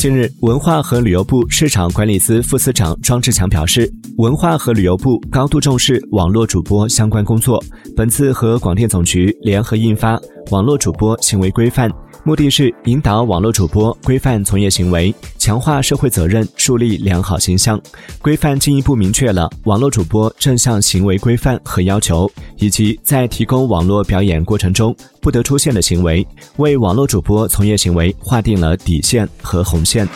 近日，文化和旅游部市场管理司副司长庄志强表示，文化和旅游部高度重视网络主播相关工作，本次和广电总局联合印发《网络主播行为规范》，目的是引导网络主播规范从业行为，强化社会责任，树立良好形象。规范进一步明确了网络主播正向行为规范和要求，以及在提供网络表演过程中不得出现的行为，为网络主播从业行为划定了底线和红线。